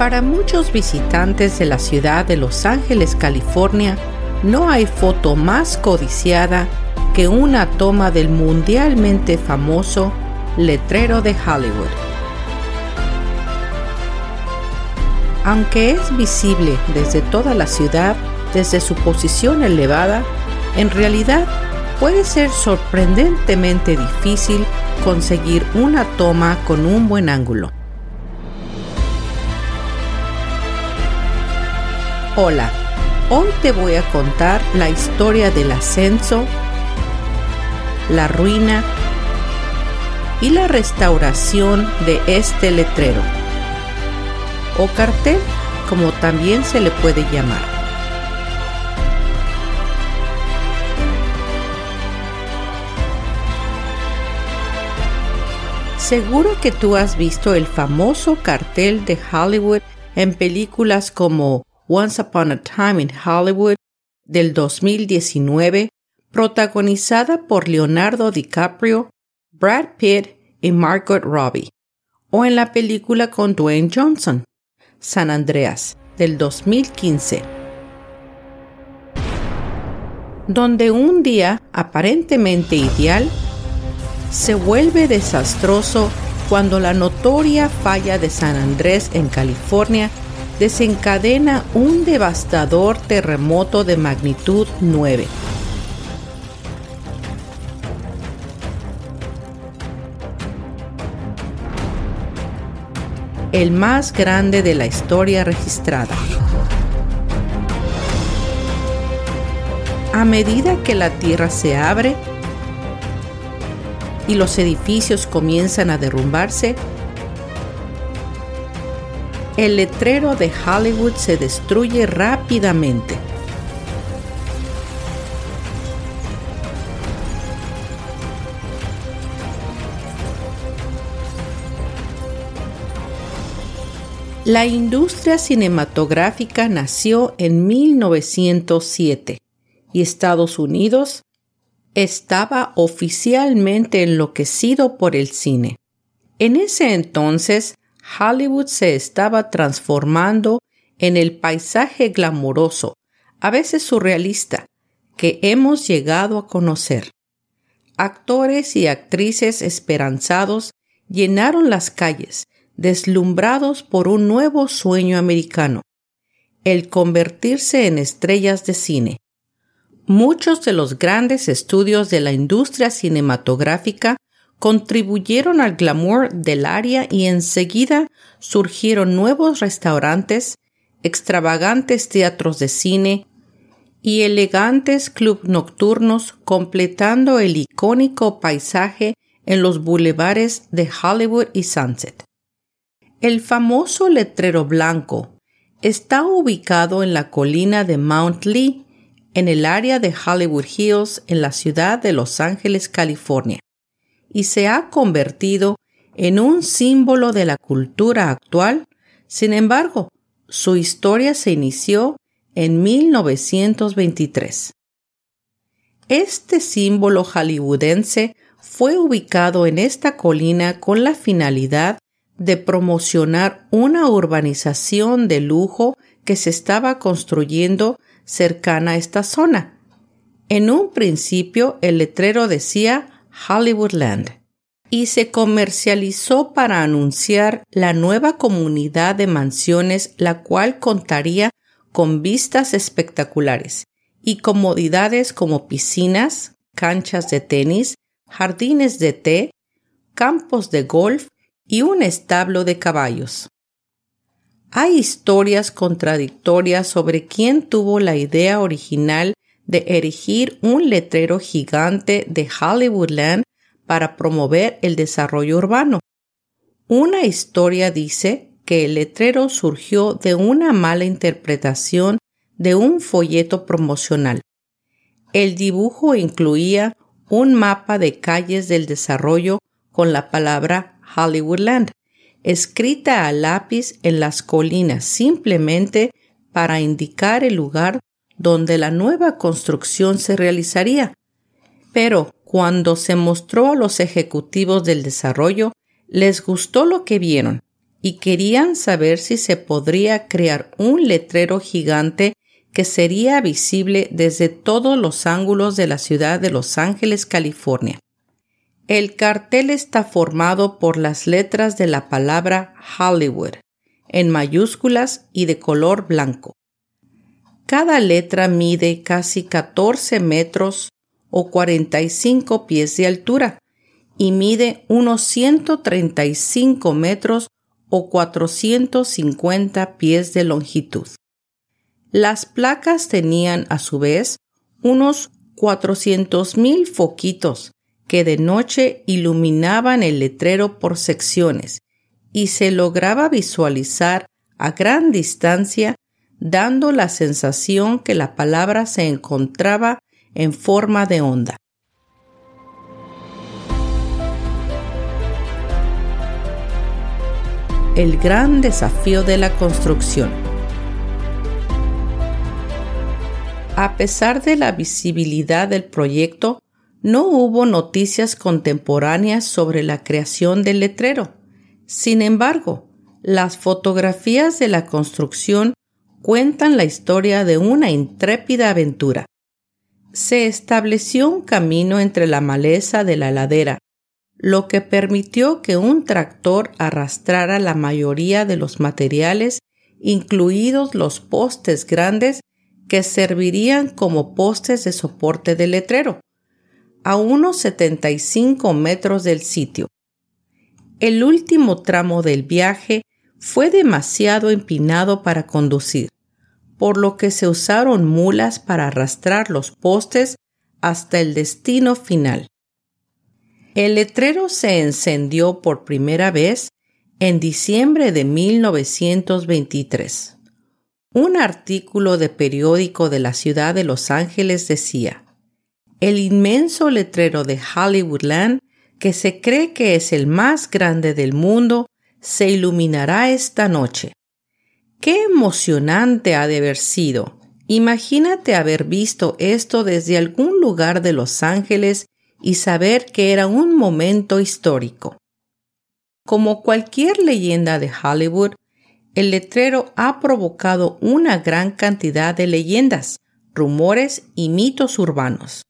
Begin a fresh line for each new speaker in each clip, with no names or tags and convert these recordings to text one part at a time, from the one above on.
Para muchos visitantes de la ciudad de Los Ángeles, California, no hay foto más codiciada que una toma del mundialmente famoso letrero de Hollywood. Aunque es visible desde toda la ciudad, desde su posición elevada, en realidad puede ser sorprendentemente difícil conseguir una toma con un buen ángulo. Hola, hoy te voy a contar la historia del ascenso, la ruina y la restauración de este letrero, o cartel como también se le puede llamar. Seguro que tú has visto el famoso cartel de Hollywood en películas como Once Upon a Time in Hollywood del 2019, protagonizada por Leonardo DiCaprio, Brad Pitt y Margot Robbie, o en la película con Dwayne Johnson, San Andreas, del 2015, donde un día aparentemente ideal se vuelve desastroso cuando la notoria falla de San Andrés en California desencadena un devastador terremoto de magnitud 9. El más grande de la historia registrada. A medida que la tierra se abre y los edificios comienzan a derrumbarse, el letrero de Hollywood se destruye rápidamente. La industria cinematográfica nació en 1907 y Estados Unidos estaba oficialmente enloquecido por el cine. En ese entonces, Hollywood se estaba transformando en el paisaje glamuroso, a veces surrealista, que hemos llegado a conocer. Actores y actrices esperanzados llenaron las calles, deslumbrados por un nuevo sueño americano, el convertirse en estrellas de cine. Muchos de los grandes estudios de la industria cinematográfica contribuyeron al glamour del área y enseguida surgieron nuevos restaurantes, extravagantes teatros de cine y elegantes clubs nocturnos completando el icónico paisaje en los bulevares de Hollywood y Sunset. El famoso letrero blanco está ubicado en la colina de Mount Lee, en el área de Hollywood Hills, en la ciudad de Los Ángeles, California y se ha convertido en un símbolo de la cultura actual. Sin embargo, su historia se inició en 1923. Este símbolo hollywoodense fue ubicado en esta colina con la finalidad de promocionar una urbanización de lujo que se estaba construyendo cercana a esta zona. En un principio el letrero decía Hollywoodland. y se comercializó para anunciar la nueva comunidad de mansiones, la cual contaría con vistas espectaculares y comodidades como piscinas, canchas de tenis, jardines de té, campos de golf y un establo de caballos. Hay historias contradictorias sobre quién tuvo la idea original de erigir un letrero gigante de Hollywoodland para promover el desarrollo urbano. Una historia dice que el letrero surgió de una mala interpretación de un folleto promocional. El dibujo incluía un mapa de calles del desarrollo con la palabra Hollywoodland, escrita a lápiz en las colinas simplemente para indicar el lugar donde la nueva construcción se realizaría. Pero cuando se mostró a los ejecutivos del desarrollo, les gustó lo que vieron y querían saber si se podría crear un letrero gigante que sería visible desde todos los ángulos de la ciudad de Los Ángeles, California. El cartel está formado por las letras de la palabra Hollywood, en mayúsculas y de color blanco. Cada letra mide casi 14 metros o 45 pies de altura y mide unos 135 metros o 450 pies de longitud. Las placas tenían a su vez unos 400.000 foquitos que de noche iluminaban el letrero por secciones y se lograba visualizar a gran distancia dando la sensación que la palabra se encontraba en forma de onda. El gran desafío de la construcción. A pesar de la visibilidad del proyecto, no hubo noticias contemporáneas sobre la creación del letrero. Sin embargo, las fotografías de la construcción cuentan la historia de una intrépida aventura se estableció un camino entre la maleza de la ladera, lo que permitió que un tractor arrastrara la mayoría de los materiales, incluidos los postes grandes que servirían como postes de soporte del letrero, a unos 75 metros del sitio. El último tramo del viaje fue demasiado empinado para conducir por lo que se usaron mulas para arrastrar los postes hasta el destino final. El letrero se encendió por primera vez en diciembre de 1923. Un artículo de periódico de la ciudad de Los Ángeles decía, el inmenso letrero de Hollywoodland, que se cree que es el más grande del mundo, se iluminará esta noche. Qué emocionante ha de haber sido. Imagínate haber visto esto desde algún lugar de Los Ángeles y saber que era un momento histórico. Como cualquier leyenda de Hollywood, el letrero ha provocado una gran cantidad de leyendas, rumores y mitos urbanos.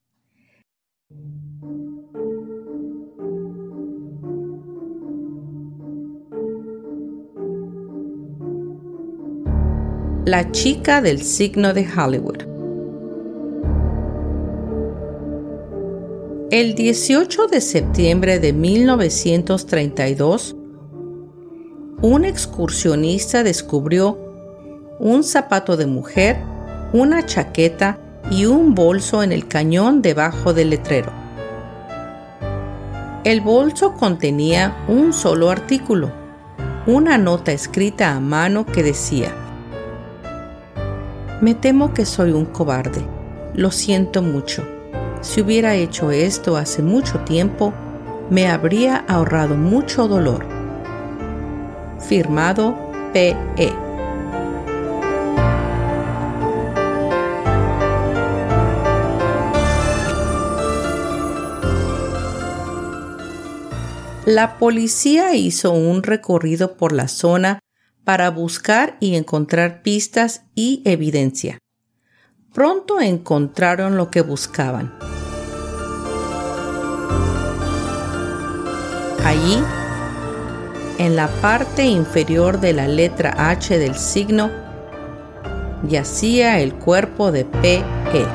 La chica del signo de Hollywood. El 18 de septiembre de 1932, un excursionista descubrió un zapato de mujer, una chaqueta y un bolso en el cañón debajo del letrero. El bolso contenía un solo artículo, una nota escrita a mano que decía, me temo que soy un cobarde. Lo siento mucho. Si hubiera hecho esto hace mucho tiempo, me habría ahorrado mucho dolor. Firmado P.E. La policía hizo un recorrido por la zona para buscar y encontrar pistas y evidencia. Pronto encontraron lo que buscaban. Allí, en la parte inferior de la letra H del signo, yacía el cuerpo de P.E.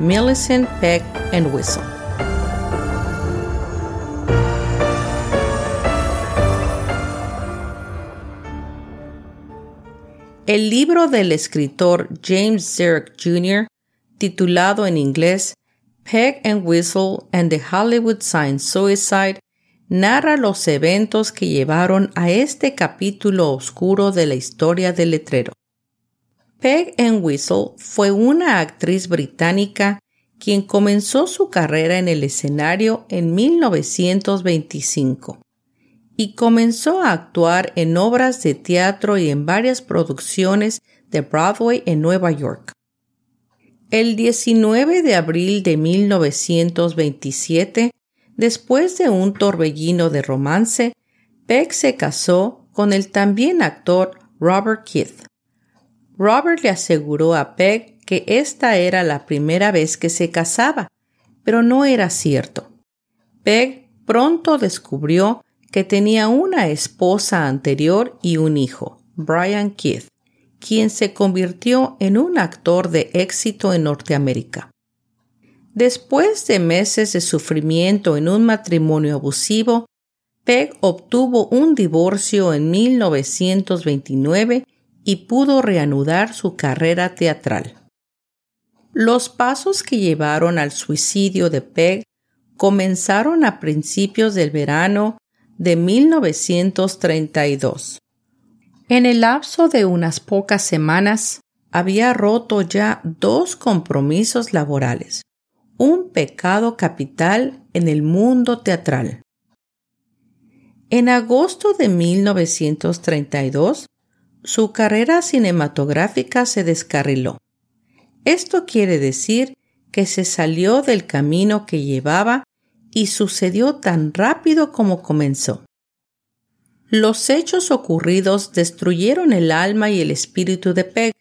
Millicent Peck and Whistle. El libro del escritor James Zerk Jr., titulado en inglés Peg and Whistle and the Hollywood Sign Suicide, narra los eventos que llevaron a este capítulo oscuro de la historia del letrero. Peg and Whistle fue una actriz británica quien comenzó su carrera en el escenario en 1925 y comenzó a actuar en obras de teatro y en varias producciones de Broadway en Nueva York. El 19 de abril de 1927, después de un torbellino de romance, Peck se casó con el también actor Robert Keith. Robert le aseguró a Peck que esta era la primera vez que se casaba, pero no era cierto. Peg pronto descubrió que tenía una esposa anterior y un hijo, Brian Keith, quien se convirtió en un actor de éxito en Norteamérica. Después de meses de sufrimiento en un matrimonio abusivo, Peg obtuvo un divorcio en 1929 y pudo reanudar su carrera teatral. Los pasos que llevaron al suicidio de Peg comenzaron a principios del verano de 1932. En el lapso de unas pocas semanas había roto ya dos compromisos laborales, un pecado capital en el mundo teatral. En agosto de 1932, su carrera cinematográfica se descarriló. Esto quiere decir que se salió del camino que llevaba y sucedió tan rápido como comenzó. Los hechos ocurridos destruyeron el alma y el espíritu de Peg.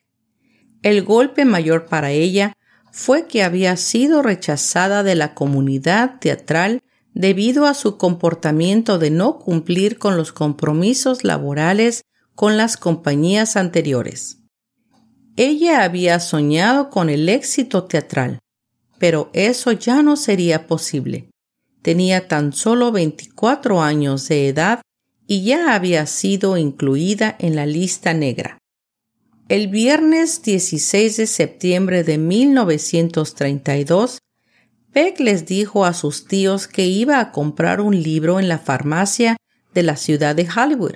El golpe mayor para ella fue que había sido rechazada de la comunidad teatral debido a su comportamiento de no cumplir con los compromisos laborales con las compañías anteriores. Ella había soñado con el éxito teatral, pero eso ya no sería posible. Tenía tan solo 24 años de edad y ya había sido incluida en la lista negra. El viernes 16 de septiembre de 1932, Peck les dijo a sus tíos que iba a comprar un libro en la farmacia de la ciudad de Hollywood.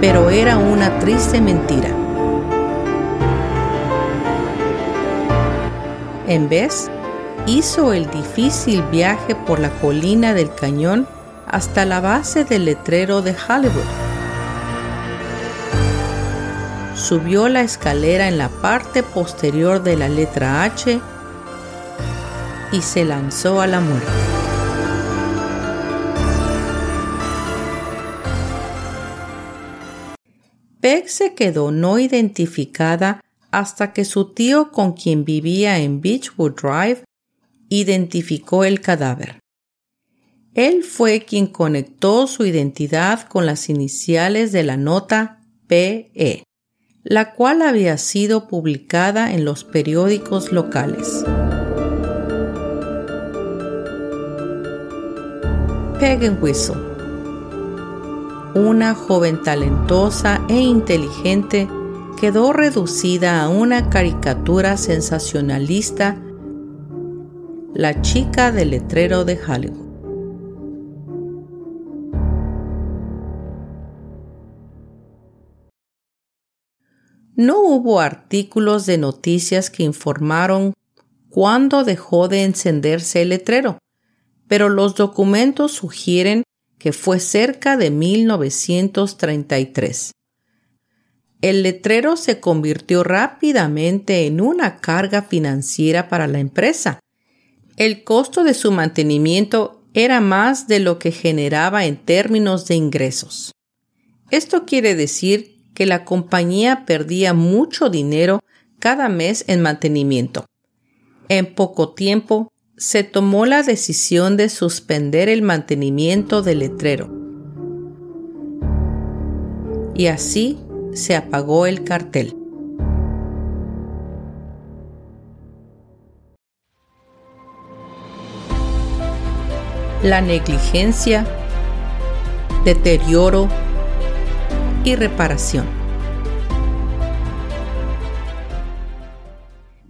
Pero era una triste mentira. En vez, hizo el difícil viaje por la colina del cañón hasta la base del letrero de Hollywood. Subió la escalera en la parte posterior de la letra H y se lanzó a la muerte. Peck se quedó no identificada hasta que su tío con quien vivía en Beechwood Drive identificó el cadáver. Él fue quien conectó su identidad con las iniciales de la nota PE, la cual había sido publicada en los periódicos locales. Peg Whistle, una joven talentosa e inteligente quedó reducida a una caricatura sensacionalista, la chica del letrero de Hollywood. No hubo artículos de noticias que informaron cuándo dejó de encenderse el letrero, pero los documentos sugieren que fue cerca de 1933 el letrero se convirtió rápidamente en una carga financiera para la empresa. El costo de su mantenimiento era más de lo que generaba en términos de ingresos. Esto quiere decir que la compañía perdía mucho dinero cada mes en mantenimiento. En poco tiempo se tomó la decisión de suspender el mantenimiento del letrero. Y así se apagó el cartel. La negligencia, deterioro y reparación.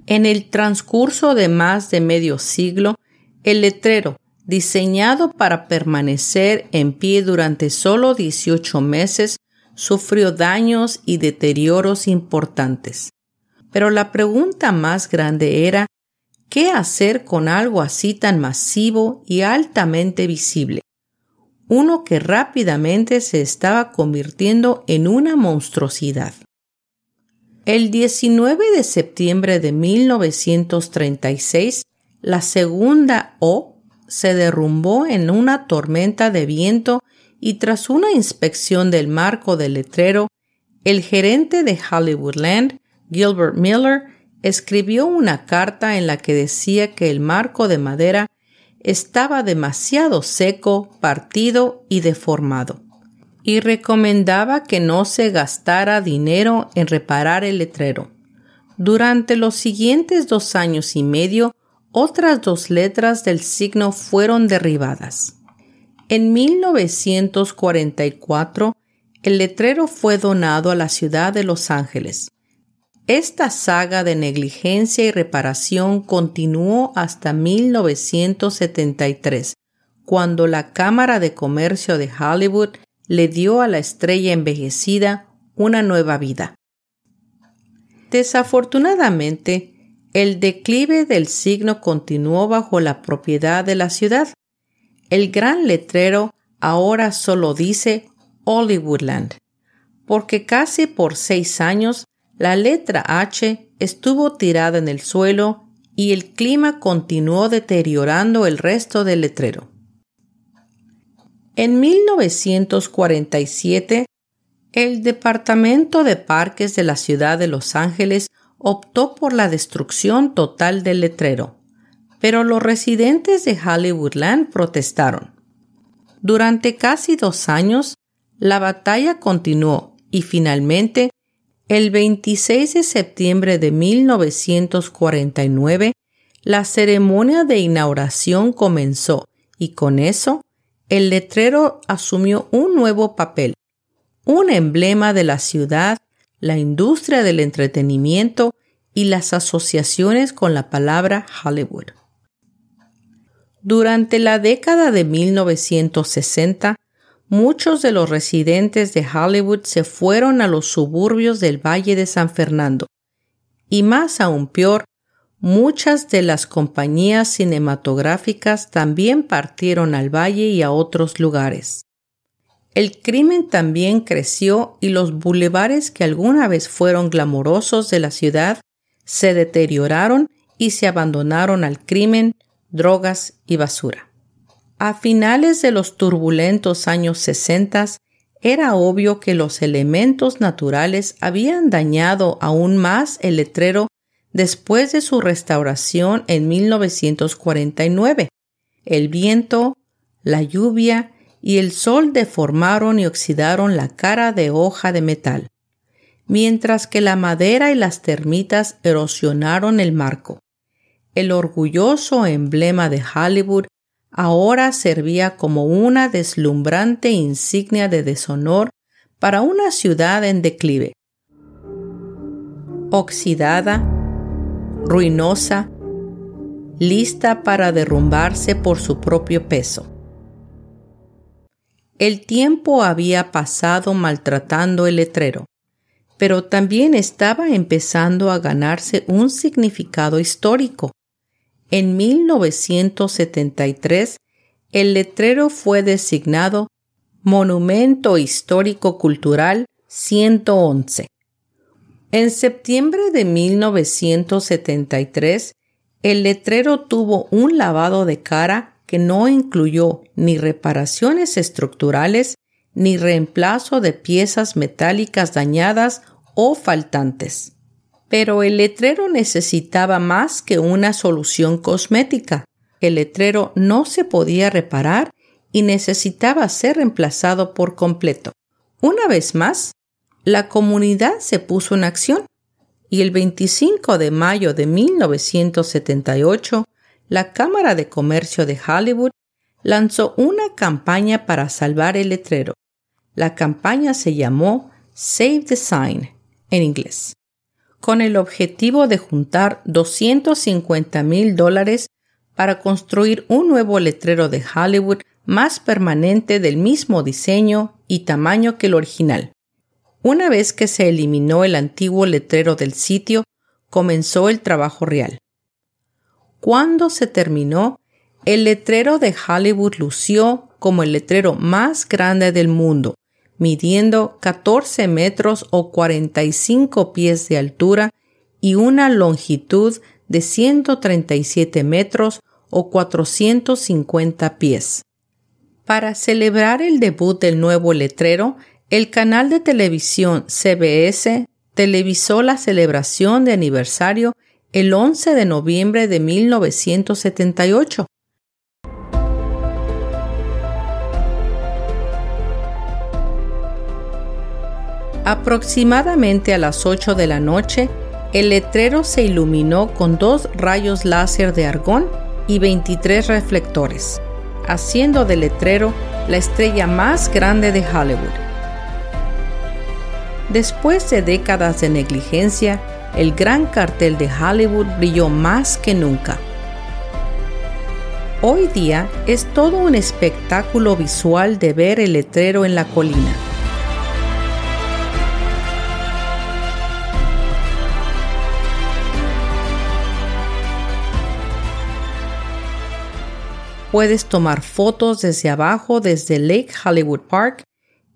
En el transcurso de más de medio siglo, el letrero, diseñado para permanecer en pie durante solo 18 meses, sufrió daños y deterioros importantes. Pero la pregunta más grande era ¿qué hacer con algo así tan masivo y altamente visible? Uno que rápidamente se estaba convirtiendo en una monstruosidad. El 19 de septiembre de 1936, la segunda O se derrumbó en una tormenta de viento y tras una inspección del marco del letrero, el gerente de Hollywoodland, Gilbert Miller, escribió una carta en la que decía que el marco de madera estaba demasiado seco, partido y deformado y recomendaba que no se gastara dinero en reparar el letrero. Durante los siguientes dos años y medio, otras dos letras del signo fueron derribadas. En 1944, el letrero fue donado a la ciudad de Los Ángeles. Esta saga de negligencia y reparación continuó hasta 1973, cuando la Cámara de Comercio de Hollywood le dio a la estrella envejecida una nueva vida. Desafortunadamente, el declive del signo continuó bajo la propiedad de la ciudad. El gran letrero ahora solo dice Hollywoodland, porque casi por seis años la letra H estuvo tirada en el suelo y el clima continuó deteriorando el resto del letrero. En 1947, el Departamento de Parques de la ciudad de Los Ángeles optó por la destrucción total del letrero, pero los residentes de Hollywoodland protestaron. Durante casi dos años, la batalla continuó y finalmente, el 26 de septiembre de 1949, la ceremonia de inauguración comenzó y con eso el letrero asumió un nuevo papel, un emblema de la ciudad, la industria del entretenimiento y las asociaciones con la palabra Hollywood. Durante la década de 1960, muchos de los residentes de Hollywood se fueron a los suburbios del Valle de San Fernando, y más aún peor, Muchas de las compañías cinematográficas también partieron al valle y a otros lugares. El crimen también creció y los bulevares que alguna vez fueron glamorosos de la ciudad se deterioraron y se abandonaron al crimen, drogas y basura. A finales de los turbulentos años 60 era obvio que los elementos naturales habían dañado aún más el letrero después de su restauración en 1949. El viento, la lluvia y el sol deformaron y oxidaron la cara de hoja de metal, mientras que la madera y las termitas erosionaron el marco. El orgulloso emblema de Hollywood ahora servía como una deslumbrante insignia de deshonor para una ciudad en declive. Oxidada, ruinosa, lista para derrumbarse por su propio peso. El tiempo había pasado maltratando el letrero, pero también estaba empezando a ganarse un significado histórico. En 1973, el letrero fue designado Monumento Histórico Cultural 111 en septiembre de 1973, el letrero tuvo un lavado de cara que no incluyó ni reparaciones estructurales ni reemplazo de piezas metálicas dañadas o faltantes. Pero el letrero necesitaba más que una solución cosmética. El letrero no se podía reparar y necesitaba ser reemplazado por completo. Una vez más, la comunidad se puso en acción y el 25 de mayo de 1978, la Cámara de Comercio de Hollywood lanzó una campaña para salvar el letrero. La campaña se llamó Save the Sign en inglés, con el objetivo de juntar 250 mil dólares para construir un nuevo letrero de Hollywood más permanente del mismo diseño y tamaño que el original. Una vez que se eliminó el antiguo letrero del sitio, comenzó el trabajo real. Cuando se terminó, el letrero de Hollywood lució como el letrero más grande del mundo, midiendo 14 metros o 45 pies de altura y una longitud de 137 metros o 450 pies. Para celebrar el debut del nuevo letrero, el canal de televisión CBS televisó la celebración de aniversario el 11 de noviembre de 1978. Aproximadamente a las 8 de la noche, el letrero se iluminó con dos rayos láser de argón y 23 reflectores haciendo del letrero la estrella más grande de Hollywood. Después de décadas de negligencia, el gran cartel de Hollywood brilló más que nunca. Hoy día es todo un espectáculo visual de ver el letrero en la colina. Puedes tomar fotos desde abajo desde Lake Hollywood Park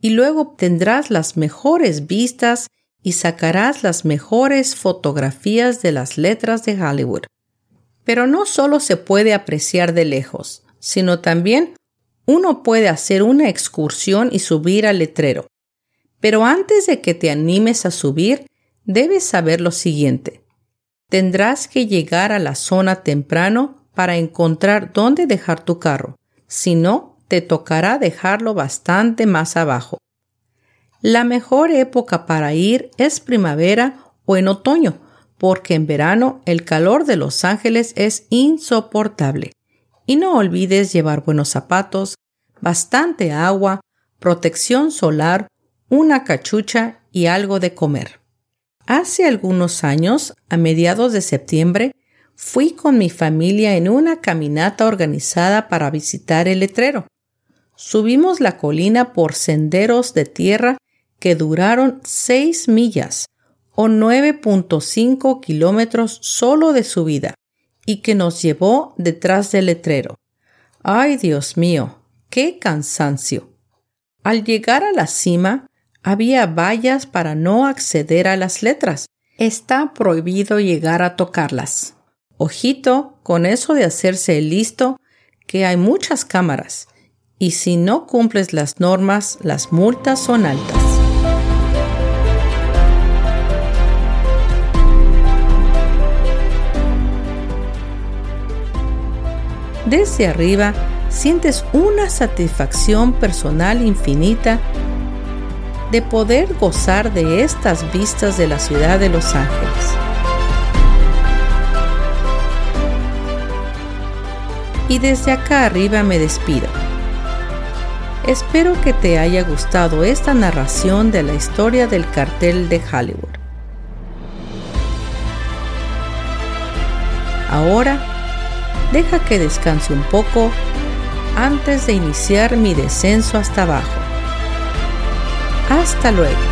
y luego obtendrás las mejores vistas y sacarás las mejores fotografías de las letras de Hollywood. Pero no solo se puede apreciar de lejos, sino también uno puede hacer una excursión y subir al letrero. Pero antes de que te animes a subir, debes saber lo siguiente. Tendrás que llegar a la zona temprano para encontrar dónde dejar tu carro. Si no, te tocará dejarlo bastante más abajo. La mejor época para ir es primavera o en otoño, porque en verano el calor de Los Ángeles es insoportable. Y no olvides llevar buenos zapatos, bastante agua, protección solar, una cachucha y algo de comer. Hace algunos años, a mediados de septiembre, fui con mi familia en una caminata organizada para visitar el letrero. Subimos la colina por senderos de tierra que duraron seis millas o 9.5 kilómetros solo de subida y que nos llevó detrás del letrero. ¡Ay, Dios mío! ¡Qué cansancio! Al llegar a la cima, había vallas para no acceder a las letras. Está prohibido llegar a tocarlas. Ojito con eso de hacerse listo, que hay muchas cámaras y si no cumples las normas, las multas son altas. Desde arriba sientes una satisfacción personal infinita de poder gozar de estas vistas de la ciudad de Los Ángeles. Y desde acá arriba me despido. Espero que te haya gustado esta narración de la historia del cartel de Hollywood. Ahora, deja que descanse un poco antes de iniciar mi descenso hasta abajo. Hasta luego.